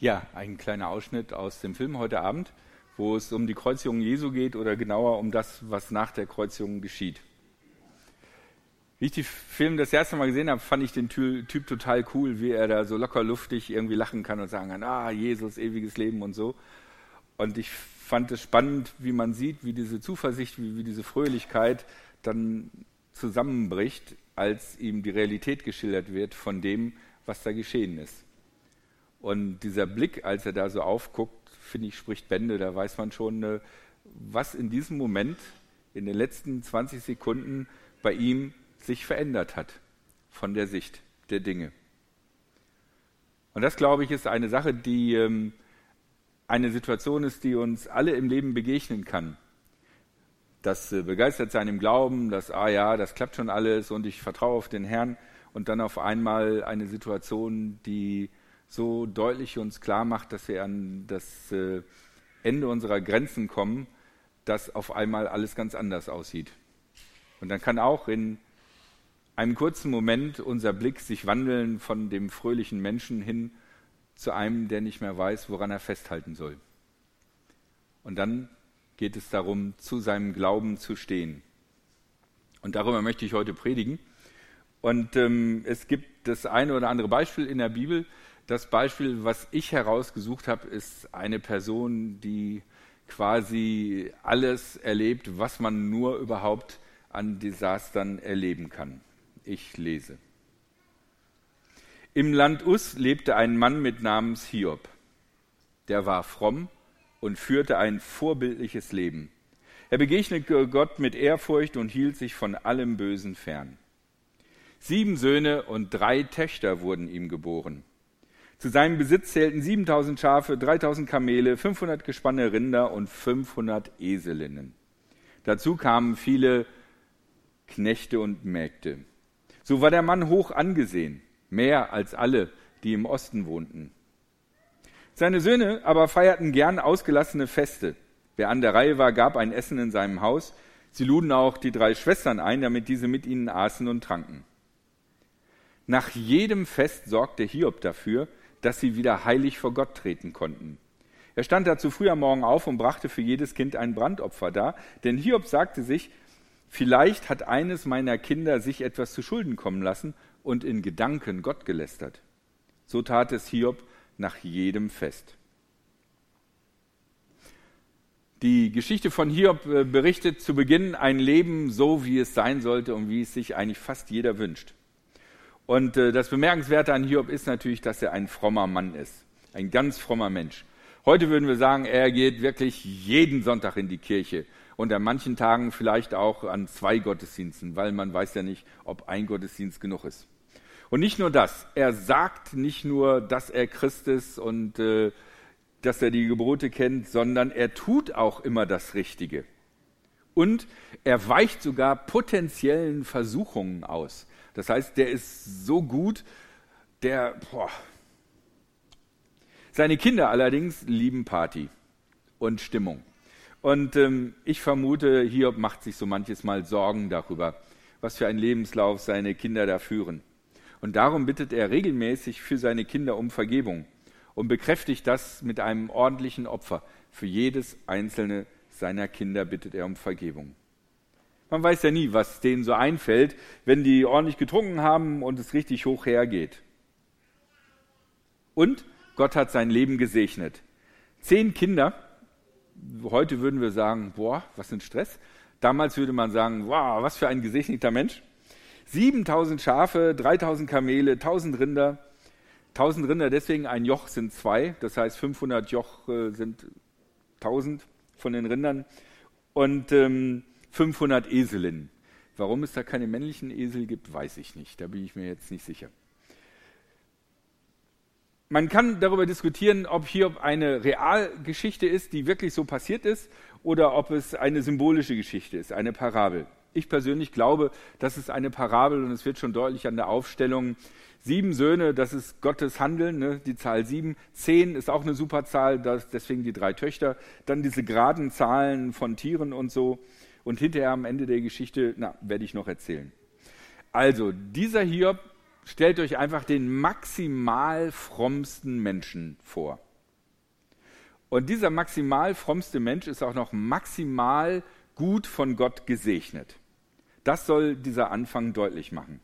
Ja, ein kleiner Ausschnitt aus dem Film heute Abend, wo es um die Kreuzigung Jesu geht oder genauer um das, was nach der Kreuzigung geschieht. Wie ich den Film das erste Mal gesehen habe, fand ich den Typ total cool, wie er da so locker luftig irgendwie lachen kann und sagen kann, ah, Jesus, ewiges Leben und so. Und ich fand es spannend, wie man sieht, wie diese Zuversicht, wie, wie diese Fröhlichkeit dann zusammenbricht, als ihm die Realität geschildert wird von dem, was da geschehen ist. Und dieser Blick, als er da so aufguckt, finde ich, spricht Bände. Da weiß man schon, äh, was in diesem Moment, in den letzten 20 Sekunden bei ihm sich verändert hat von der Sicht der Dinge. Und das, glaube ich, ist eine Sache, die ähm, eine Situation ist, die uns alle im Leben begegnen kann. Das äh, begeistert sein im Glauben, dass, ah ja, das klappt schon alles und ich vertraue auf den Herrn. Und dann auf einmal eine Situation, die so deutlich uns klar macht, dass wir an das äh, Ende unserer Grenzen kommen, dass auf einmal alles ganz anders aussieht. Und dann kann auch in einem kurzen Moment unser Blick sich wandeln von dem fröhlichen Menschen hin zu einem, der nicht mehr weiß, woran er festhalten soll. Und dann geht es darum, zu seinem Glauben zu stehen. Und darüber möchte ich heute predigen. Und ähm, es gibt das eine oder andere Beispiel in der Bibel, das Beispiel, was ich herausgesucht habe, ist eine Person, die quasi alles erlebt, was man nur überhaupt an Desastern erleben kann. Ich lese. Im Land Us lebte ein Mann mit Namens Hiob. Der war fromm und führte ein vorbildliches Leben. Er begegnete Gott mit Ehrfurcht und hielt sich von allem Bösen fern. Sieben Söhne und drei Töchter wurden ihm geboren. Zu seinem Besitz zählten 7000 Schafe, 3000 Kamele, 500 Gespanne Rinder und 500 Eselinnen. Dazu kamen viele Knechte und Mägde. So war der Mann hoch angesehen, mehr als alle, die im Osten wohnten. Seine Söhne aber feierten gern ausgelassene Feste. Wer an der Reihe war, gab ein Essen in seinem Haus. Sie luden auch die drei Schwestern ein, damit diese mit ihnen aßen und tranken. Nach jedem Fest sorgte Hiob dafür, dass sie wieder heilig vor Gott treten konnten. Er stand dazu früh am Morgen auf und brachte für jedes Kind ein Brandopfer dar, denn Hiob sagte sich, vielleicht hat eines meiner Kinder sich etwas zu Schulden kommen lassen und in Gedanken Gott gelästert. So tat es Hiob nach jedem Fest. Die Geschichte von Hiob äh, berichtet zu Beginn ein Leben so, wie es sein sollte und wie es sich eigentlich fast jeder wünscht. Und äh, das Bemerkenswerte an Hiob ist natürlich, dass er ein frommer Mann ist. Ein ganz frommer Mensch. Heute würden wir sagen, er geht wirklich jeden Sonntag in die Kirche und an manchen Tagen vielleicht auch an zwei Gottesdiensten, weil man weiß ja nicht, ob ein Gottesdienst genug ist. Und nicht nur das, er sagt nicht nur, dass er Christ ist und äh, dass er die Gebote kennt, sondern er tut auch immer das Richtige. Und er weicht sogar potenziellen Versuchungen aus. Das heißt, der ist so gut, der, boah. Seine Kinder allerdings lieben Party und Stimmung. Und ähm, ich vermute, Hiob macht sich so manches Mal Sorgen darüber, was für einen Lebenslauf seine Kinder da führen. Und darum bittet er regelmäßig für seine Kinder um Vergebung und bekräftigt das mit einem ordentlichen Opfer. Für jedes einzelne seiner Kinder bittet er um Vergebung. Man weiß ja nie, was denen so einfällt, wenn die ordentlich getrunken haben und es richtig hoch hergeht. Und Gott hat sein Leben gesegnet. Zehn Kinder, heute würden wir sagen, boah, was ein Stress. Damals würde man sagen, wow, was für ein gesegneter Mensch. 7000 Schafe, 3000 Kamele, 1000 Rinder. 1000 Rinder, deswegen ein Joch sind zwei, das heißt 500 Joch sind 1000 von den Rindern. Und ähm, 500 Eselinnen. Warum es da keine männlichen Esel gibt, weiß ich nicht. Da bin ich mir jetzt nicht sicher. Man kann darüber diskutieren, ob hier eine Realgeschichte ist, die wirklich so passiert ist, oder ob es eine symbolische Geschichte ist, eine Parabel. Ich persönlich glaube, das ist eine Parabel und es wird schon deutlich an der Aufstellung. Sieben Söhne, das ist Gottes Handeln, ne? die Zahl sieben. Zehn ist auch eine super Zahl, deswegen die drei Töchter. Dann diese geraden Zahlen von Tieren und so und hinterher am Ende der Geschichte, na, werde ich noch erzählen. Also, dieser Hiob stellt euch einfach den maximal frommsten Menschen vor. Und dieser maximal frommste Mensch ist auch noch maximal gut von Gott gesegnet. Das soll dieser Anfang deutlich machen.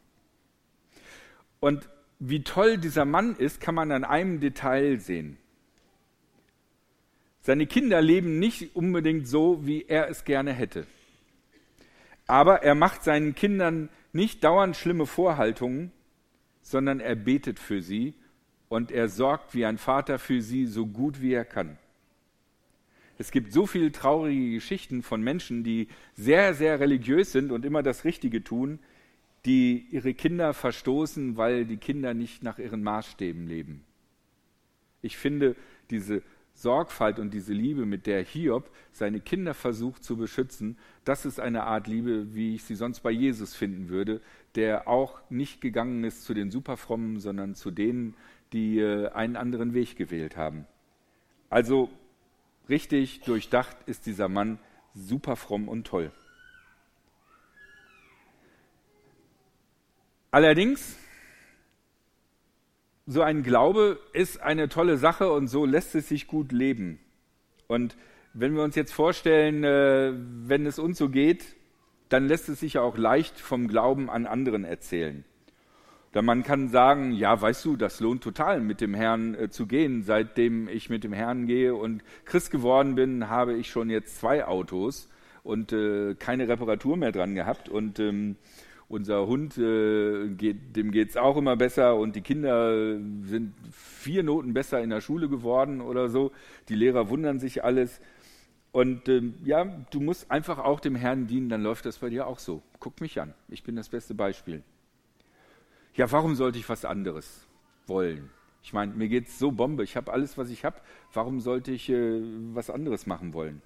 Und wie toll dieser Mann ist, kann man an einem Detail sehen. Seine Kinder leben nicht unbedingt so, wie er es gerne hätte. Aber er macht seinen Kindern nicht dauernd schlimme Vorhaltungen, sondern er betet für sie und er sorgt wie ein Vater für sie so gut wie er kann. Es gibt so viele traurige Geschichten von Menschen, die sehr, sehr religiös sind und immer das Richtige tun, die ihre Kinder verstoßen, weil die Kinder nicht nach ihren Maßstäben leben. Ich finde diese Sorgfalt und diese Liebe, mit der Hiob seine Kinder versucht zu beschützen, das ist eine Art Liebe, wie ich sie sonst bei Jesus finden würde, der auch nicht gegangen ist zu den Superfrommen, sondern zu denen, die äh, einen anderen Weg gewählt haben. Also richtig durchdacht ist dieser Mann super fromm und toll. Allerdings, so ein Glaube ist eine tolle Sache und so lässt es sich gut leben. Und wenn wir uns jetzt vorstellen, äh, wenn es uns so geht, dann lässt es sich ja auch leicht vom Glauben an anderen erzählen. Da man kann sagen, ja, weißt du, das lohnt total, mit dem Herrn äh, zu gehen. Seitdem ich mit dem Herrn gehe und Christ geworden bin, habe ich schon jetzt zwei Autos und äh, keine Reparatur mehr dran gehabt. Und ähm, unser Hund, äh, geht, dem geht's auch immer besser und die Kinder sind vier Noten besser in der Schule geworden oder so. Die Lehrer wundern sich alles. Und ähm, ja, du musst einfach auch dem Herrn dienen, dann läuft das bei dir auch so. Guck mich an, ich bin das beste Beispiel ja, warum sollte ich was anderes wollen? Ich meine, mir geht es so Bombe, ich habe alles, was ich habe, warum sollte ich äh, was anderes machen wollen?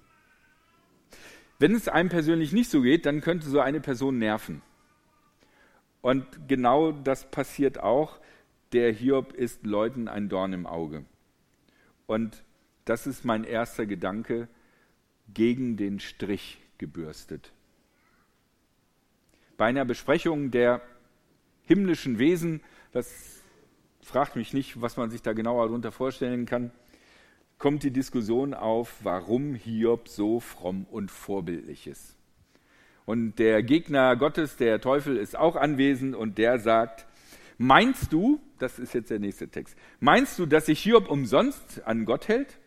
Wenn es einem persönlich nicht so geht, dann könnte so eine Person nerven. Und genau das passiert auch. Der Hiob ist Leuten ein Dorn im Auge. Und das ist mein erster Gedanke, gegen den Strich gebürstet. Bei einer Besprechung der himmlischen Wesen, das fragt mich nicht, was man sich da genauer darunter vorstellen kann, kommt die Diskussion auf, warum Hiob so fromm und vorbildlich ist. Und der Gegner Gottes, der Teufel, ist auch anwesend und der sagt, meinst du, das ist jetzt der nächste Text, meinst du, dass sich Hiob umsonst an Gott hält?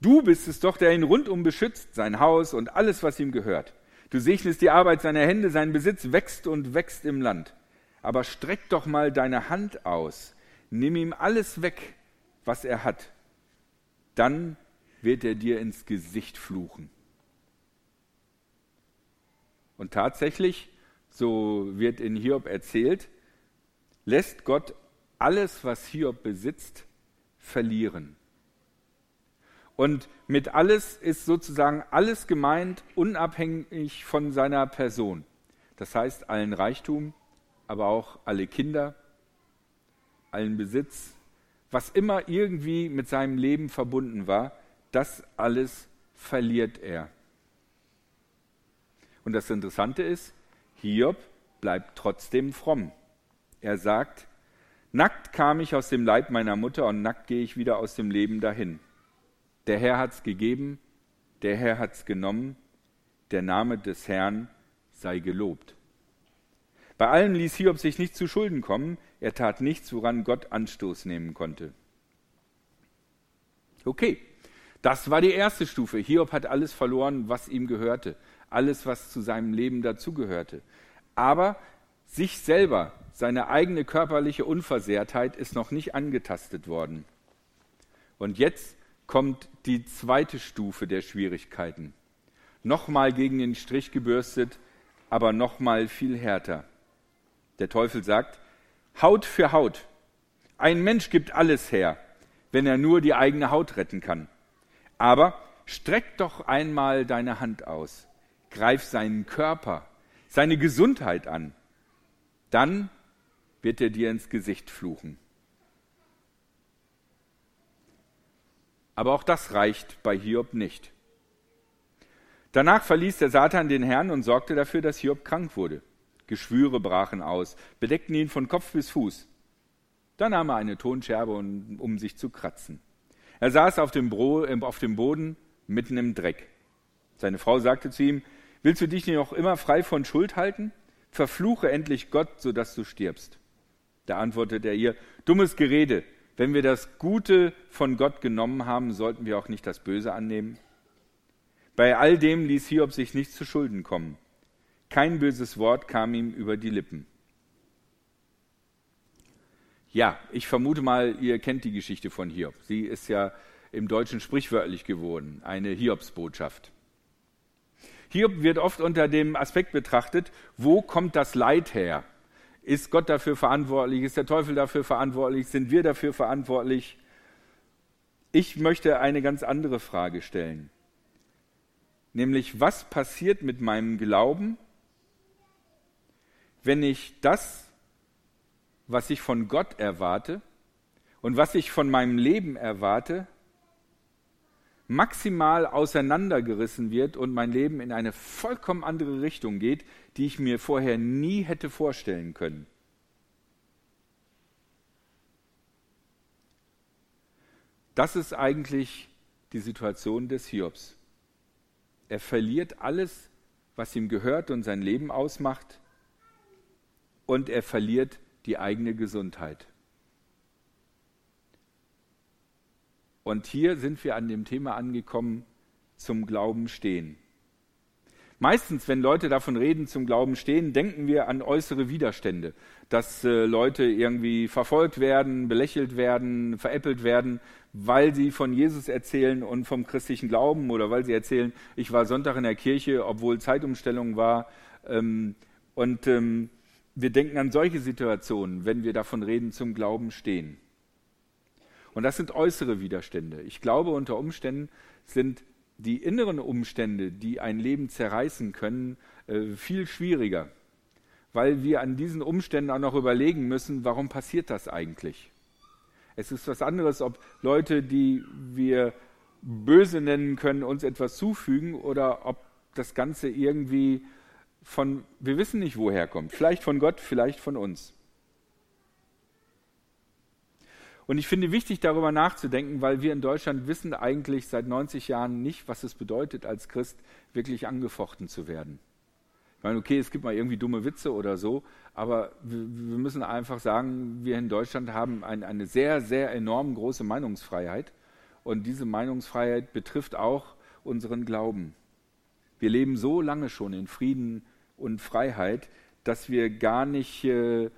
Du bist es doch, der ihn rundum beschützt, sein Haus und alles, was ihm gehört. Du segnest die Arbeit seiner Hände, sein Besitz wächst und wächst im Land aber streck doch mal deine Hand aus, nimm ihm alles weg, was er hat, dann wird er dir ins Gesicht fluchen. Und tatsächlich, so wird in Hiob erzählt, lässt Gott alles, was Hiob besitzt, verlieren. Und mit alles ist sozusagen alles gemeint, unabhängig von seiner Person. Das heißt, allen Reichtum, aber auch alle Kinder, allen Besitz, was immer irgendwie mit seinem Leben verbunden war, das alles verliert er. Und das Interessante ist, Hiob bleibt trotzdem fromm. Er sagt, nackt kam ich aus dem Leib meiner Mutter und nackt gehe ich wieder aus dem Leben dahin. Der Herr hat's gegeben, der Herr hat's genommen, der Name des Herrn sei gelobt. Bei allem ließ Hiob sich nicht zu Schulden kommen. Er tat nichts, woran Gott Anstoß nehmen konnte. Okay, das war die erste Stufe. Hiob hat alles verloren, was ihm gehörte. Alles, was zu seinem Leben dazugehörte. Aber sich selber, seine eigene körperliche Unversehrtheit ist noch nicht angetastet worden. Und jetzt kommt die zweite Stufe der Schwierigkeiten. Nochmal gegen den Strich gebürstet, aber nochmal viel härter. Der Teufel sagt, Haut für Haut. Ein Mensch gibt alles her, wenn er nur die eigene Haut retten kann. Aber streck doch einmal deine Hand aus, greif seinen Körper, seine Gesundheit an. Dann wird er dir ins Gesicht fluchen. Aber auch das reicht bei Hiob nicht. Danach verließ der Satan den Herrn und sorgte dafür, dass Hiob krank wurde. Geschwüre brachen aus, bedeckten ihn von Kopf bis Fuß. Da nahm er eine Tonscherbe, um sich zu kratzen. Er saß auf dem, Bro, äh, auf dem Boden mitten im Dreck. Seine Frau sagte zu ihm, willst du dich nicht noch immer frei von Schuld halten? Verfluche endlich Gott, sodass du stirbst. Da antwortete er ihr, dummes Gerede, wenn wir das Gute von Gott genommen haben, sollten wir auch nicht das Böse annehmen. Bei all dem ließ Hiob sich nichts zu Schulden kommen. Kein böses Wort kam ihm über die Lippen. Ja, ich vermute mal, ihr kennt die Geschichte von Hiob. Sie ist ja im Deutschen sprichwörtlich geworden, eine Hiobsbotschaft. Hiob wird oft unter dem Aspekt betrachtet, wo kommt das Leid her? Ist Gott dafür verantwortlich? Ist der Teufel dafür verantwortlich? Sind wir dafür verantwortlich? Ich möchte eine ganz andere Frage stellen. Nämlich, was passiert mit meinem Glauben, wenn ich das, was ich von Gott erwarte und was ich von meinem Leben erwarte, maximal auseinandergerissen wird und mein Leben in eine vollkommen andere Richtung geht, die ich mir vorher nie hätte vorstellen können. Das ist eigentlich die Situation des Hiobs. Er verliert alles, was ihm gehört und sein Leben ausmacht, und er verliert die eigene Gesundheit. Und hier sind wir an dem Thema angekommen, zum Glauben stehen. Meistens, wenn Leute davon reden, zum Glauben stehen, denken wir an äußere Widerstände, dass äh, Leute irgendwie verfolgt werden, belächelt werden, veräppelt werden, weil sie von Jesus erzählen und vom christlichen Glauben oder weil sie erzählen, ich war Sonntag in der Kirche, obwohl Zeitumstellung war. Ähm, und ähm, wir denken an solche Situationen, wenn wir davon reden, zum Glauben stehen. Und das sind äußere Widerstände. Ich glaube, unter Umständen sind die inneren Umstände, die ein Leben zerreißen können, äh, viel schwieriger, weil wir an diesen Umständen auch noch überlegen müssen, warum passiert das eigentlich? Es ist was anderes, ob Leute, die wir böse nennen können, uns etwas zufügen oder ob das Ganze irgendwie von, wir wissen nicht, woher kommt. Vielleicht von Gott, vielleicht von uns. Und ich finde wichtig, darüber nachzudenken, weil wir in Deutschland wissen eigentlich seit 90 Jahren nicht, was es bedeutet, als Christ wirklich angefochten zu werden. Ich meine, okay, es gibt mal irgendwie dumme Witze oder so, aber wir, müssen einfach sagen, wir in Deutschland haben ein, eine sehr, sehr enorm große Meinungsfreiheit. Und diese Meinungsfreiheit betrifft auch unseren Glauben. Wir leben so lange schon in Frieden und Freiheit, dass wir gar nicht äh,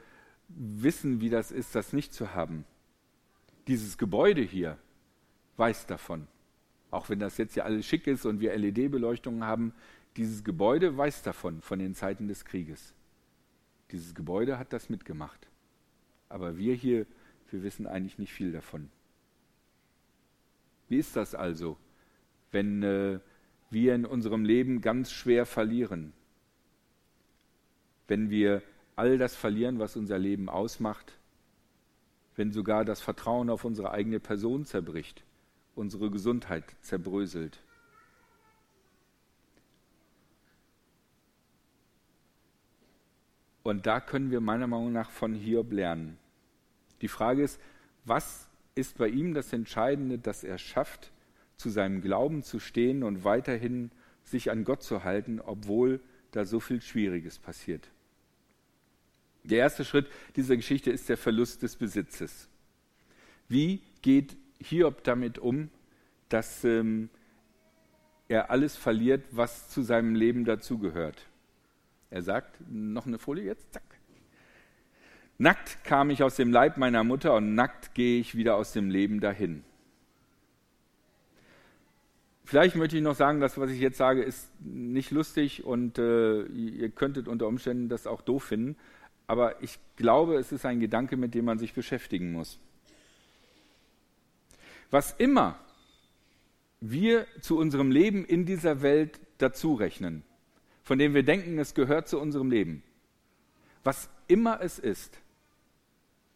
wissen, wie das ist, das nicht zu haben. Dieses Gebäude hier weiß davon. Auch wenn das jetzt ja alles schick ist und wir LED-Beleuchtungen haben, dieses Gebäude weiß davon, von den Zeiten des Krieges. Dieses Gebäude hat das mitgemacht. Aber wir hier, wir wissen eigentlich nicht viel davon. Wie ist das also, wenn äh, wir in unserem Leben ganz schwer verlieren? Wenn wir all das verlieren, was unser Leben ausmacht, wenn sogar das Vertrauen auf unsere eigene Person zerbricht, unsere Gesundheit zerbröselt. Und da können wir meiner Meinung nach von Hiob lernen. Die Frage ist, was ist bei ihm das Entscheidende, dass er schafft, zu seinem Glauben zu stehen und weiterhin sich an Gott zu halten, obwohl da so viel Schwieriges passiert? Der erste Schritt dieser Geschichte ist der Verlust des Besitzes. Wie geht Hiob damit um, dass ähm, er alles verliert, was zu seinem Leben dazugehört? Er sagt, noch eine Folie jetzt, zack. Nackt kam ich aus dem Leib meiner Mutter und nackt gehe ich wieder aus dem Leben dahin. Vielleicht möchte ich noch sagen, dass was ich jetzt sage, ist nicht lustig und äh, ihr könntet unter Umständen das auch doof finden aber ich glaube, es ist ein Gedanke, mit dem man sich beschäftigen muss. Was immer wir zu unserem Leben in dieser Welt dazu rechnen, von dem wir denken, es gehört zu unserem Leben, was immer es ist,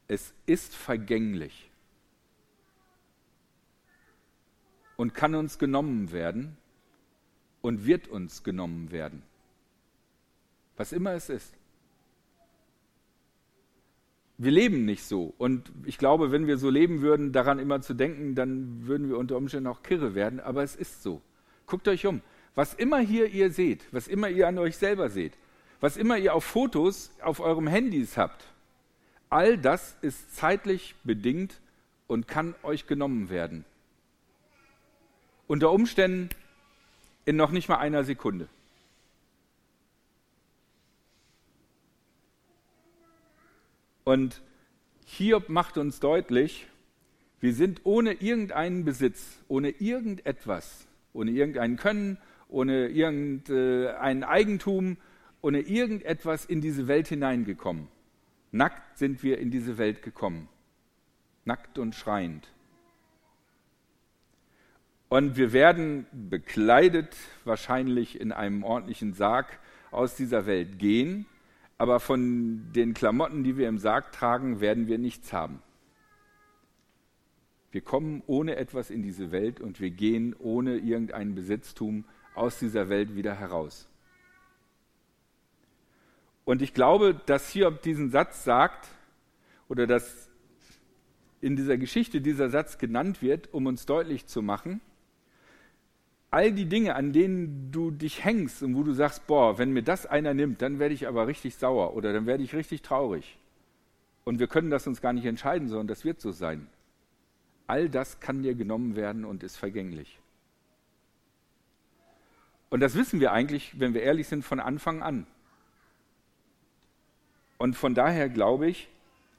es ist vergänglich und kann uns genommen werden und wird uns genommen werden. Was immer es ist. Wir leben nicht so. Und ich glaube, wenn wir so leben würden, daran immer zu denken, dann würden wir unter Umständen auch kirre werden. Aber es ist so. Guckt euch um. Was immer hier ihr seht, was immer ihr an euch selber seht, was immer ihr auf Fotos auf eurem Handys habt, all das ist zeitlich bedingt und kann euch genommen werden. Unter Umständen in noch nicht mal einer Sekunde. Und Hiob macht uns deutlich, wir sind ohne irgendeinen Besitz, ohne irgendetwas, ohne irgendein Können, ohne irgendein Eigentum, ohne irgendetwas in diese Welt hineingekommen. Nackt sind wir in diese Welt gekommen. Nackt und schreiend. Und wir werden bekleidet wahrscheinlich in einem ordentlichen Sarg aus dieser Welt gehen aber von den Klamotten, die wir im Sarg tragen, werden wir nichts haben. Wir kommen ohne etwas in diese Welt und wir gehen ohne irgendein Besitztum aus dieser Welt wieder heraus. Und ich glaube, dass Hiob diesen Satz sagt oder dass in dieser Geschichte dieser Satz genannt wird, um uns deutlich zu machen, all die Dinge, an denen du dich hängst und wo du sagst, boah, wenn mir das einer nimmt, dann werde ich aber richtig sauer oder dann werde ich richtig traurig. Und wir können das uns gar nicht entscheiden, sondern das wird so sein. All das kann dir genommen werden und ist vergänglich. Und das wissen wir eigentlich, wenn wir ehrlich sind, von Anfang an. Und von daher glaube ich,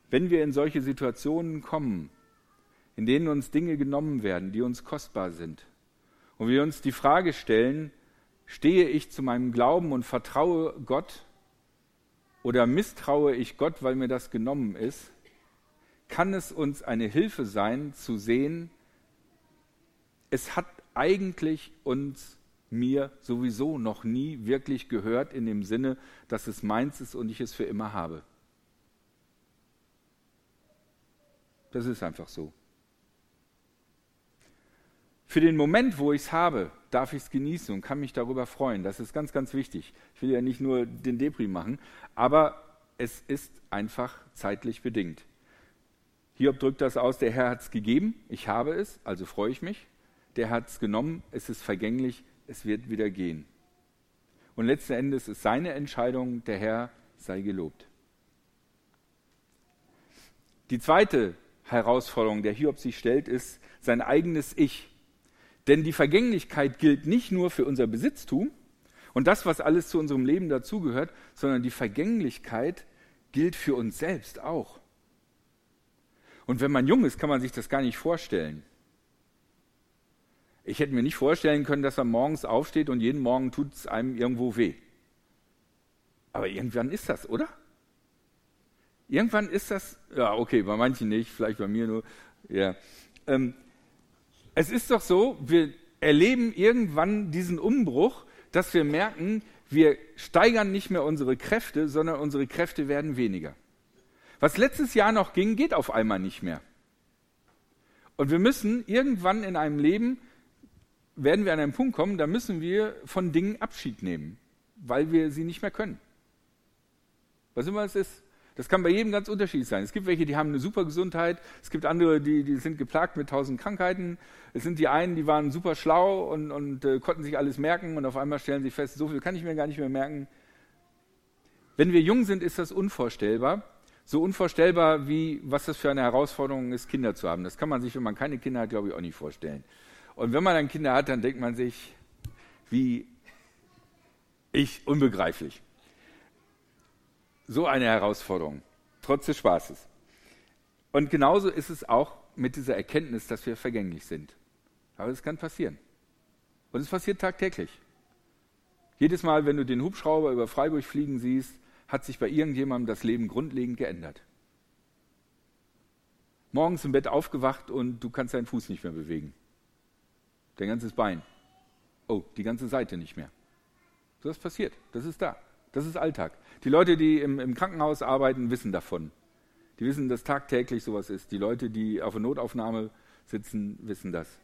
wenn wir in solche Situationen kommen, in denen uns Dinge genommen werden, die uns kostbar sind, und wir uns die Frage stellen, stehe ich zu meinem Glauben und vertraue Gott oder misstraue ich Gott, weil mir das genommen ist, kann es uns eine Hilfe sein zu sehen, es hat eigentlich uns mir sowieso noch nie wirklich gehört in dem Sinne, dass es meins ist und ich es für immer habe. Das ist einfach so. Für den Moment, wo ich es habe, darf ich es genießen und kann mich darüber freuen. Das ist ganz, ganz wichtig. Ich will ja nicht nur den Depri machen, aber es ist einfach zeitlich bedingt. Hiob drückt das aus, der Herr hat es gegeben, ich habe es, also freue ich mich. Der hat es genommen, es ist vergänglich, es wird wieder gehen. Und letzten Endes ist seine Entscheidung, der Herr sei gelobt. Die zweite Herausforderung, der Hiob sich stellt, ist sein eigenes Ich. Denn die Vergänglichkeit gilt nicht nur für unser Besitztum und das, was alles zu unserem Leben dazugehört, sondern die Vergänglichkeit gilt für uns selbst auch. Und wenn man jung ist, kann man sich das gar nicht vorstellen. Ich hätte mir nicht vorstellen können, dass man morgens aufsteht und jeden Morgen tut es einem irgendwo weh. Aber irgendwann ist das, oder? Irgendwann ist das, ja, okay, bei manchen nicht, vielleicht bei mir nur, ja. Ähm, es ist doch so, wir erleben irgendwann diesen Umbruch, dass wir merken, wir steigern nicht mehr unsere Kräfte, sondern unsere Kräfte werden weniger. Was letztes Jahr noch ging, geht auf einmal nicht mehr. Und wir müssen irgendwann in einem Leben, werden wir an einen Punkt kommen, da müssen wir von Dingen Abschied nehmen, weil wir sie nicht mehr können. Was immer es ist. Das kann bei jedem ganz unterschiedlich sein. Es gibt welche, die haben eine super Gesundheit, es gibt andere, die, die sind geplagt mit tausend Krankheiten. Es sind die einen, die waren super schlau und, und äh, konnten sich alles merken und auf einmal stellen sie fest, so viel kann ich mir gar nicht mehr merken. Wenn wir jung sind, ist das unvorstellbar. So unvorstellbar, wie was das für eine Herausforderung ist, Kinder zu haben. Das kann man sich, wenn man keine Kinder hat, glaube ich, auch nicht vorstellen. Und wenn man dann Kinder hat, dann denkt man sich, wie ich, unbegreiflich so eine Herausforderung, trotz des Spaßes. Und genauso ist es auch mit dieser Erkenntnis, dass wir vergänglich sind. Aber es kann passieren. Und es passiert tagtäglich. Jedes Mal, wenn du den Hubschrauber über Freiburg fliegen siehst, hat sich bei irgendjemandem das Leben grundlegend geändert. Morgens im Bett aufgewacht und du kannst deinen Fuß nicht mehr bewegen. Dein ganzes Bein. Oh, die ganze Seite nicht mehr. So ist passiert. Das ist da. Das ist Alltag. Die Leute, die im, im Krankenhaus arbeiten, wissen davon. Die wissen, dass tagtäglich sowas ist. Die Leute, die auf der Notaufnahme sitzen, wissen das.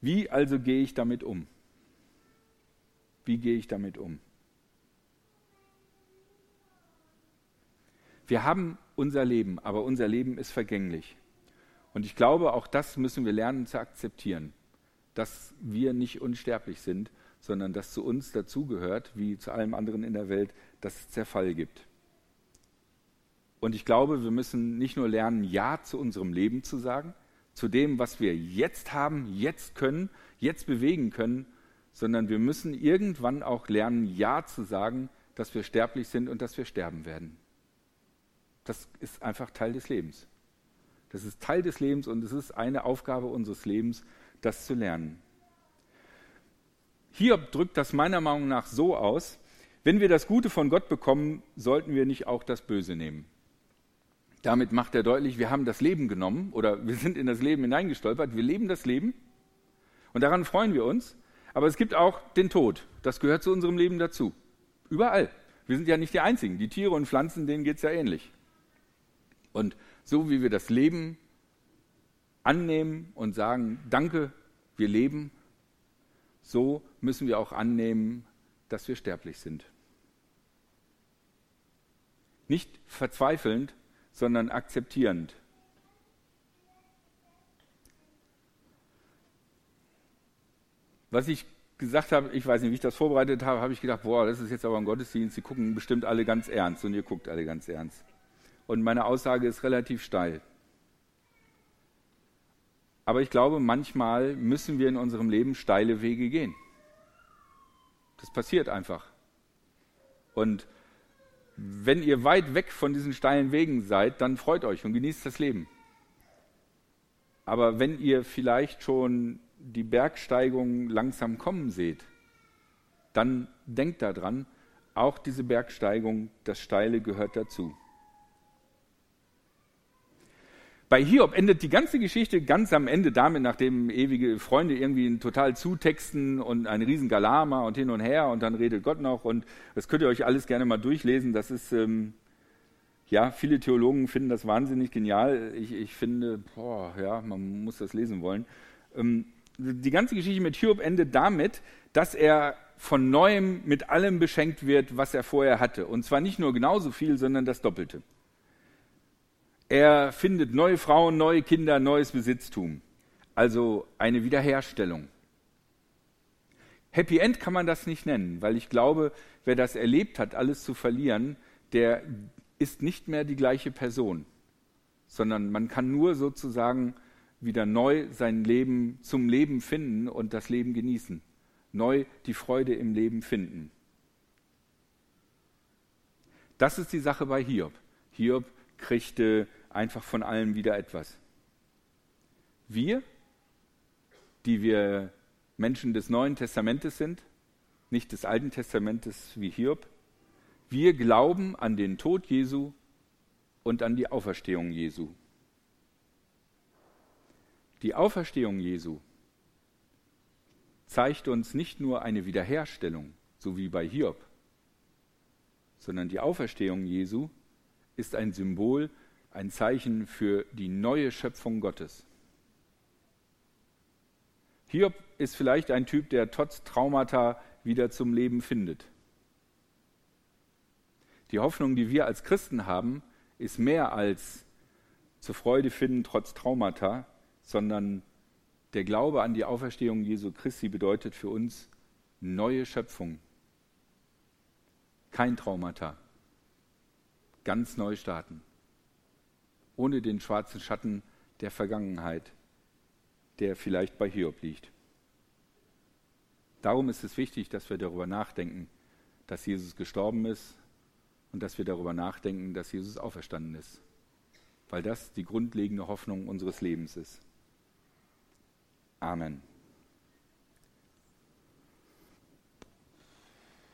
Wie also gehe ich damit um? Wie gehe ich damit um? Wir haben unser Leben, aber unser Leben ist vergänglich. Und ich glaube, auch das müssen wir lernen zu akzeptieren, dass wir nicht unsterblich sind, sondern dass zu uns dazugehört, wie zu allem anderen in der Welt, dass es Zerfall gibt. Und ich glaube, wir müssen nicht nur lernen, Ja zu unserem Leben zu sagen, zu dem, was wir jetzt haben, jetzt können, jetzt bewegen können, sondern wir müssen irgendwann auch lernen, Ja zu sagen, dass wir sterblich sind und dass wir sterben werden. Das ist einfach Teil des Lebens. Das ist Teil des Lebens und es ist eine Aufgabe unseres Lebens, das zu lernen. Hiob drückt das meiner Meinung nach so aus, wenn wir das Gute von Gott bekommen, sollten wir nicht auch das Böse nehmen. Damit macht er deutlich, wir haben das Leben genommen oder wir sind in das Leben hineingestolpert, wir leben das Leben und daran freuen wir uns. Aber es gibt auch den Tod, das gehört zu unserem Leben dazu. Überall. Wir sind ja nicht die Einzigen. Die Tiere und Pflanzen, denen geht es ja ähnlich. Und so wie wir das Leben annehmen und sagen, danke, wir leben, so müssen wir auch annehmen, dass wir sterblich sind. Nicht verzweifelnd, sondern akzeptierend. Was ich gesagt habe, ich weiß nicht, wie ich das vorbereitet habe, habe ich gedacht, boah, das ist jetzt aber ein Gottesdienst, die gucken bestimmt alle ganz ernst und ihr guckt alle ganz ernst. Und meine Aussage ist relativ steil. Aber ich glaube, manchmal müssen wir in unserem Leben steile Wege gehen. Das passiert einfach. Und wenn ihr weit weg von diesen steilen Wegen seid, dann freut euch und genießt das Leben. Aber wenn ihr vielleicht schon die Bergsteigung langsam kommen seht, dann denkt daran, auch diese Bergsteigung, das Steile gehört dazu. Bei Hiob endet die ganze Geschichte ganz am Ende damit, nachdem ewige Freunde irgendwie total zutexten und ein riesen Galama und hin und her und dann redet Gott noch und das könnt ihr euch alles gerne mal durchlesen. Das ist, ähm, ja, viele Theologen finden das wahnsinnig genial. Ich, ich finde, boah, ja, man muss das lesen wollen. Ähm, die ganze Geschichte mit Hiob endet damit, dass er von neuem mit allem beschenkt wird, was er vorher hatte. Und zwar nicht nur genauso viel, sondern das Doppelte. Er findet neue Frauen, neue Kinder, neues Besitztum. Also eine Wiederherstellung. Happy End kann man das nicht nennen, weil ich glaube, wer das erlebt hat, alles zu verlieren, der ist nicht mehr die gleiche Person, sondern man kann nur sozusagen wieder neu sein Leben zum Leben finden und das Leben genießen. Neu die Freude im Leben finden. Das ist die Sache bei Hiob. Hiob kriegte einfach von allem wieder etwas. Wir, die wir Menschen des Neuen Testamentes sind, nicht des Alten Testamentes wie Hiob, wir glauben an den Tod Jesu und an die Auferstehung Jesu. Die Auferstehung Jesu zeigt uns nicht nur eine Wiederherstellung, so wie bei Hiob, sondern die Auferstehung Jesu ist ein Symbol ein Zeichen für die neue Schöpfung Gottes. Hiob ist vielleicht ein Typ, der trotz Traumata wieder zum Leben findet. Die Hoffnung, die wir als Christen haben, ist mehr als zur Freude finden trotz Traumata, sondern der Glaube an die Auferstehung Jesu Christi bedeutet für uns neue Schöpfung. Kein Traumata. Ganz neu starten ohne den schwarzen Schatten der Vergangenheit, der vielleicht bei Hiob liegt. Darum ist es wichtig, dass wir darüber nachdenken, dass Jesus gestorben ist und dass wir darüber nachdenken, dass Jesus auferstanden ist, weil das die grundlegende Hoffnung unseres Lebens ist. Amen.